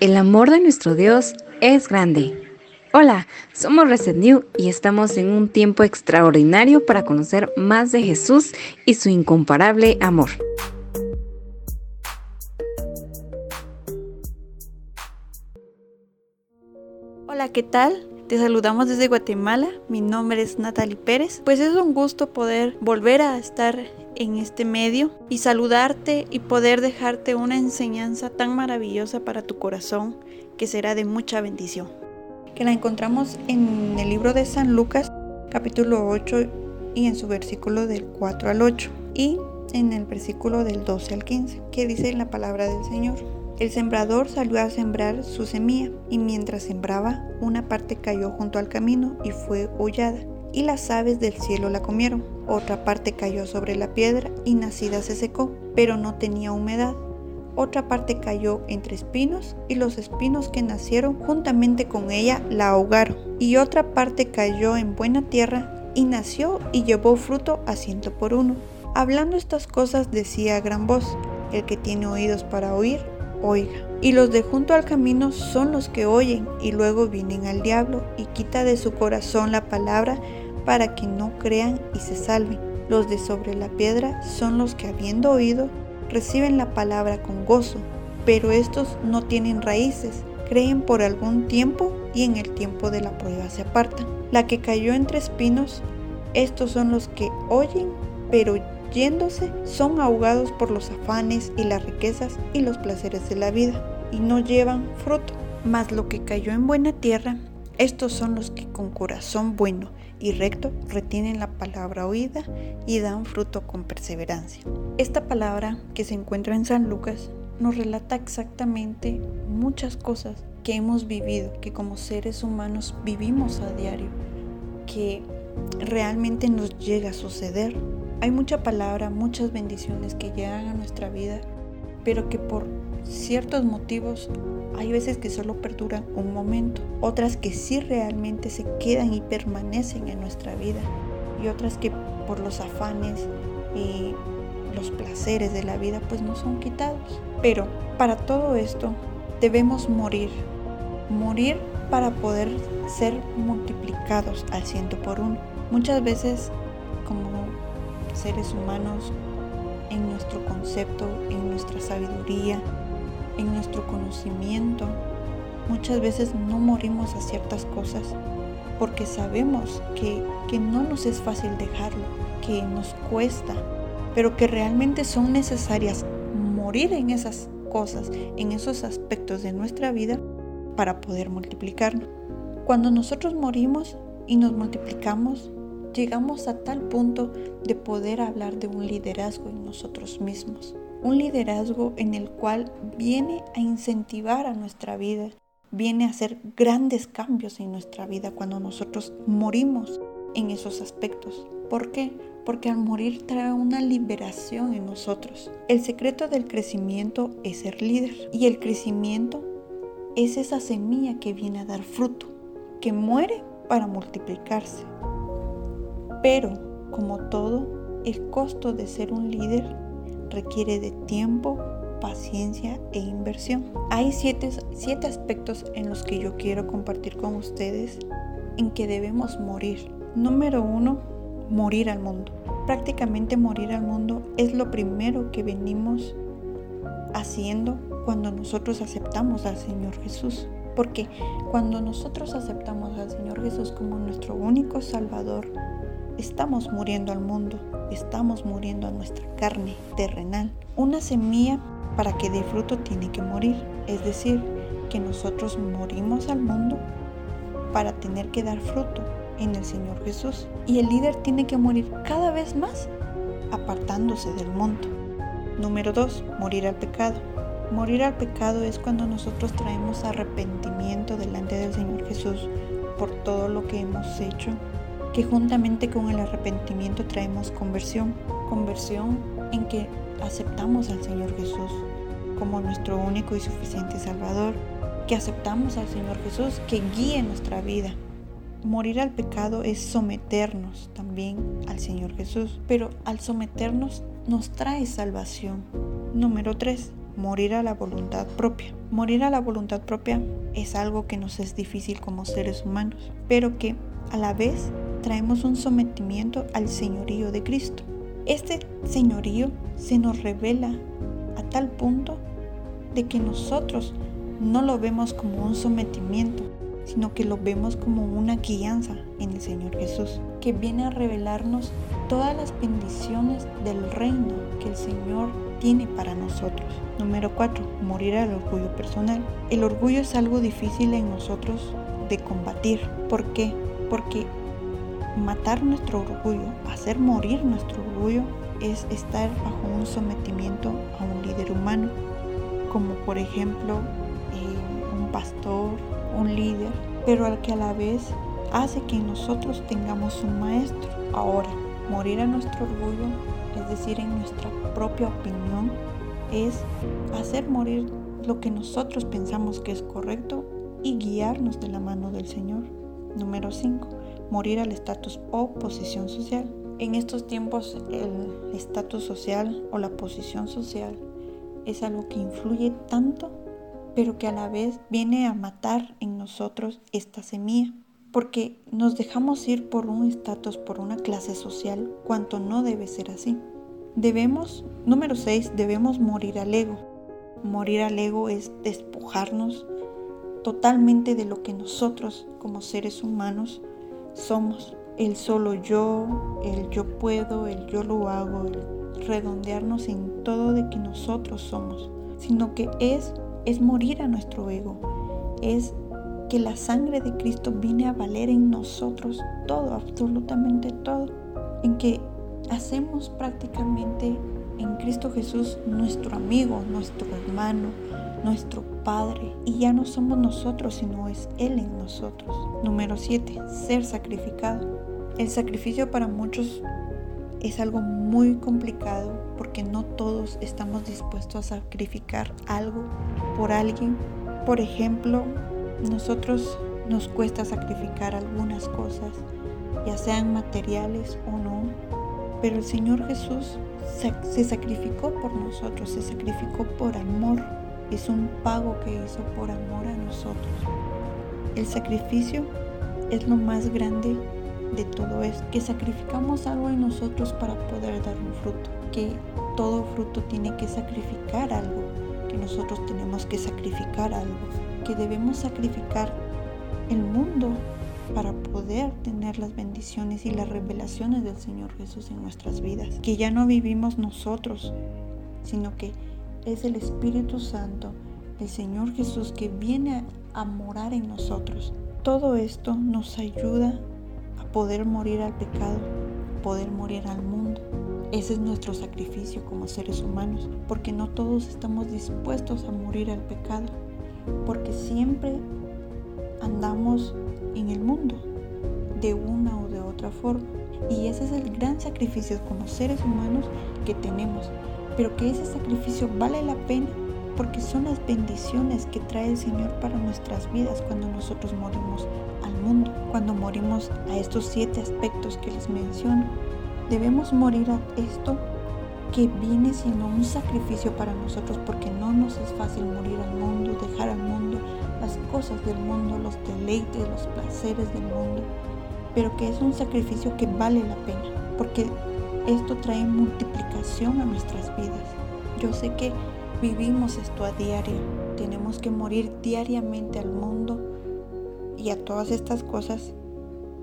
El amor de nuestro Dios es grande. Hola, somos Reset New y estamos en un tiempo extraordinario para conocer más de Jesús y su incomparable amor. Hola, ¿qué tal? Te saludamos desde Guatemala, mi nombre es Natalie Pérez. Pues es un gusto poder volver a estar en este medio y saludarte y poder dejarte una enseñanza tan maravillosa para tu corazón que será de mucha bendición. Que la encontramos en el libro de San Lucas capítulo 8 y en su versículo del 4 al 8 y en el versículo del 12 al 15 que dice la palabra del Señor. El sembrador salió a sembrar su semilla y mientras sembraba una parte cayó junto al camino y fue hollada y las aves del cielo la comieron. Otra parte cayó sobre la piedra y nacida se secó, pero no tenía humedad. Otra parte cayó entre espinos y los espinos que nacieron juntamente con ella la ahogaron. Y otra parte cayó en buena tierra y nació y llevó fruto a ciento por uno. Hablando estas cosas decía a gran voz, el que tiene oídos para oír, oiga. Y los de junto al camino son los que oyen y luego vienen al diablo y quita de su corazón la palabra para que no crean y se salven. Los de sobre la piedra son los que habiendo oído reciben la palabra con gozo, pero estos no tienen raíces, creen por algún tiempo y en el tiempo de la prueba se apartan. La que cayó entre espinos, estos son los que oyen, pero yéndose son ahogados por los afanes y las riquezas y los placeres de la vida, y no llevan fruto. Mas lo que cayó en buena tierra, estos son los que con corazón bueno y recto retienen la palabra oída y dan fruto con perseverancia. Esta palabra que se encuentra en San Lucas nos relata exactamente muchas cosas que hemos vivido, que como seres humanos vivimos a diario, que realmente nos llega a suceder hay mucha palabra, muchas bendiciones que llegan a nuestra vida, pero que por ciertos motivos hay veces que solo perduran un momento, otras que sí realmente se quedan y permanecen en nuestra vida y otras que por los afanes y los placeres de la vida pues no son quitados. Pero para todo esto debemos morir, morir para poder ser multiplicados al ciento por uno. Muchas veces como seres humanos en nuestro concepto, en nuestra sabiduría, en nuestro conocimiento. Muchas veces no morimos a ciertas cosas porque sabemos que, que no nos es fácil dejarlo, que nos cuesta, pero que realmente son necesarias morir en esas cosas, en esos aspectos de nuestra vida para poder multiplicarnos. Cuando nosotros morimos y nos multiplicamos, llegamos a tal punto de poder hablar de un liderazgo en nosotros mismos. Un liderazgo en el cual viene a incentivar a nuestra vida, viene a hacer grandes cambios en nuestra vida cuando nosotros morimos en esos aspectos. ¿Por qué? Porque al morir trae una liberación en nosotros. El secreto del crecimiento es ser líder y el crecimiento es esa semilla que viene a dar fruto, que muere para multiplicarse. Pero, como todo, el costo de ser un líder requiere de tiempo, paciencia e inversión. Hay siete, aspectos en los que yo quiero compartir con ustedes en que debemos morir. Número uno, morir al mundo. Prácticamente morir al mundo es lo primero que venimos haciendo cuando nosotros aceptamos al Señor Jesús. Porque cuando nosotros aceptamos al Señor Jesús como nuestro único Salvador, estamos muriendo al mundo, estamos muriendo a nuestra carne terrenal. Una semilla para que dé fruto tiene que morir, es decir, que nosotros morimos al mundo para tener que dar fruto en el Señor Jesús. Y el líder tiene que morir cada vez más apartándose del mundo. Número 2. Morir al pecado. Morir al pecado es cuando nosotros traemos arrepentimiento delante del Señor Jesús por todo lo que hemos hecho que juntamente con el arrepentimiento traemos conversión, conversión en que aceptamos al Señor Jesús como nuestro único y suficiente Salvador, que aceptamos al Señor Jesús que guíe nuestra vida. Morir al pecado es someternos también al Señor Jesús, pero al someternos nos trae salvación. Número 3. morir a la voluntad propia. Morir a la voluntad propia es algo que nos es difícil como seres humanos, pero que a la vez traemos un sometimiento al señorío de Cristo. Este señorío se nos revela a tal punto de que nosotros no lo vemos como un sometimiento, sino que lo vemos como una guianza en el Señor Jesús, que viene a revelarnos todas las bendiciones del reino que el Señor tiene para nosotros. Número 4. Morir al orgullo personal. El orgullo es algo difícil en nosotros de combatir. ¿Por qué? Porque matar nuestro orgullo, hacer morir nuestro orgullo, es estar bajo un sometimiento a un líder humano, como por ejemplo eh, un pastor, un líder, pero al que a la vez hace que nosotros tengamos un maestro. Ahora, morir a nuestro orgullo, es decir, en nuestra propia opinión, es hacer morir lo que nosotros pensamos que es correcto y guiarnos de la mano del Señor. Número 5. Morir al estatus o posición social. En estos tiempos el estatus social o la posición social es algo que influye tanto, pero que a la vez viene a matar en nosotros esta semilla, porque nos dejamos ir por un estatus, por una clase social, cuanto no debe ser así. Debemos, número 6, debemos morir al ego. Morir al ego es despojarnos totalmente de lo que nosotros como seres humanos somos. El solo yo, el yo puedo, el yo lo hago, el redondearnos en todo de que nosotros somos, sino que es, es morir a nuestro ego, es que la sangre de Cristo viene a valer en nosotros todo, absolutamente todo, en que hacemos prácticamente en Cristo Jesús nuestro amigo, nuestro hermano, nuestro Y ya no somos nosotros, sino es Él en nosotros. Número 7. Ser sacrificado. El sacrificio para muchos es algo muy complicado porque no todos estamos dispuestos a sacrificar algo por alguien. Por ejemplo, nosotros nos cuesta sacrificar algunas cosas, ya sean materiales o no, pero el Señor Jesús se, sacrificó por nosotros, se sacrificó por amor. Es un pago que hizo por amor a nosotros. El sacrificio es lo más grande de todo esto, que sacrificamos algo en nosotros para poder dar un fruto, que todo fruto tiene que sacrificar algo, que nosotros tenemos que sacrificar algo, que debemos sacrificar el mundo para poder tener las bendiciones y las revelaciones del Señor Jesús en nuestras vidas. Que ya no vivimos nosotros, sino que es el Espíritu Santo, el Señor Jesús que viene a morar en nosotros. Todo esto nos ayuda a poder morir al pecado, poder morir al mundo. Ese es nuestro sacrificio como seres humanos, porque no todos estamos dispuestos a morir al pecado, porque siempre andamos en el mundo de una o de otra forma. Y ese es el gran sacrificio como seres humanos que tenemos. Pero que ese sacrificio vale la pena porque son las bendiciones que trae el Señor para nuestras vidas cuando nosotros morimos al mundo, cuando morimos a estos siete aspectos que les menciono. Debemos morir a esto que viene siendo un sacrificio para nosotros porque no nos es fácil morir al mundo, dejar al mundo, las cosas del mundo, los deleites, los placeres del mundo, pero que es un sacrificio que vale la pena, porque esto trae multiplicación a nuestras vidas. Yo sé que vivimos esto a diario, tenemos que morir diariamente al mundo y a todas estas cosas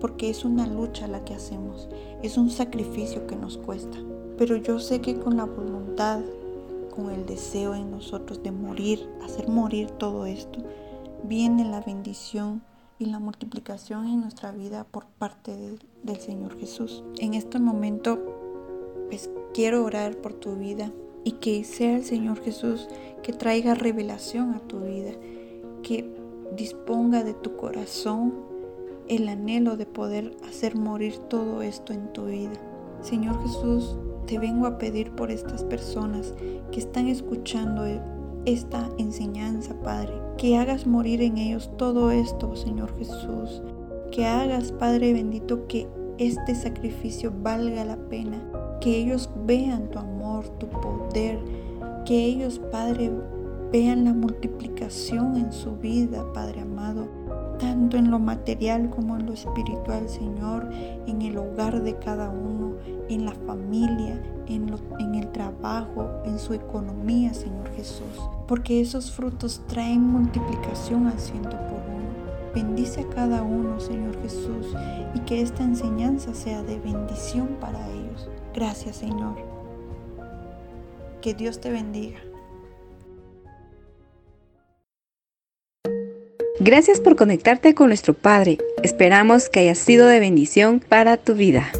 porque es una lucha la que hacemos, es un sacrificio que nos cuesta. Pero yo sé que con la voluntad, con el deseo en nosotros de morir, hacer morir todo esto, viene la bendición y la multiplicación en nuestra vida por parte del Señor Jesús. En este momento, pues quiero orar por tu vida y que sea el Señor Jesús que traiga revelación a tu vida, que disponga de tu corazón el anhelo de poder hacer morir todo esto en tu vida. Señor Jesús, te vengo a pedir por estas personas que están escuchando esta enseñanza, Padre. Que hagas morir en ellos todo esto, Señor Jesús. Que hagas, Padre bendito, que este sacrificio valga la pena. Que ellos vean tu amor, tu poder. Que ellos, Padre, vean la multiplicación en su vida, Padre amado, tanto en lo material como en lo espiritual, Señor, en el hogar de cada uno, en la familia, en, el trabajo, en su economía, Señor Jesús. Porque esos frutos traen multiplicación al ciento por uno. Bendice a cada uno, Señor Jesús, y que esta enseñanza sea de bendición para ellos. Gracias, Señor. Que Dios te bendiga. Gracias por conectarte con nuestro Padre. Esperamos que haya sido de bendición para tu vida.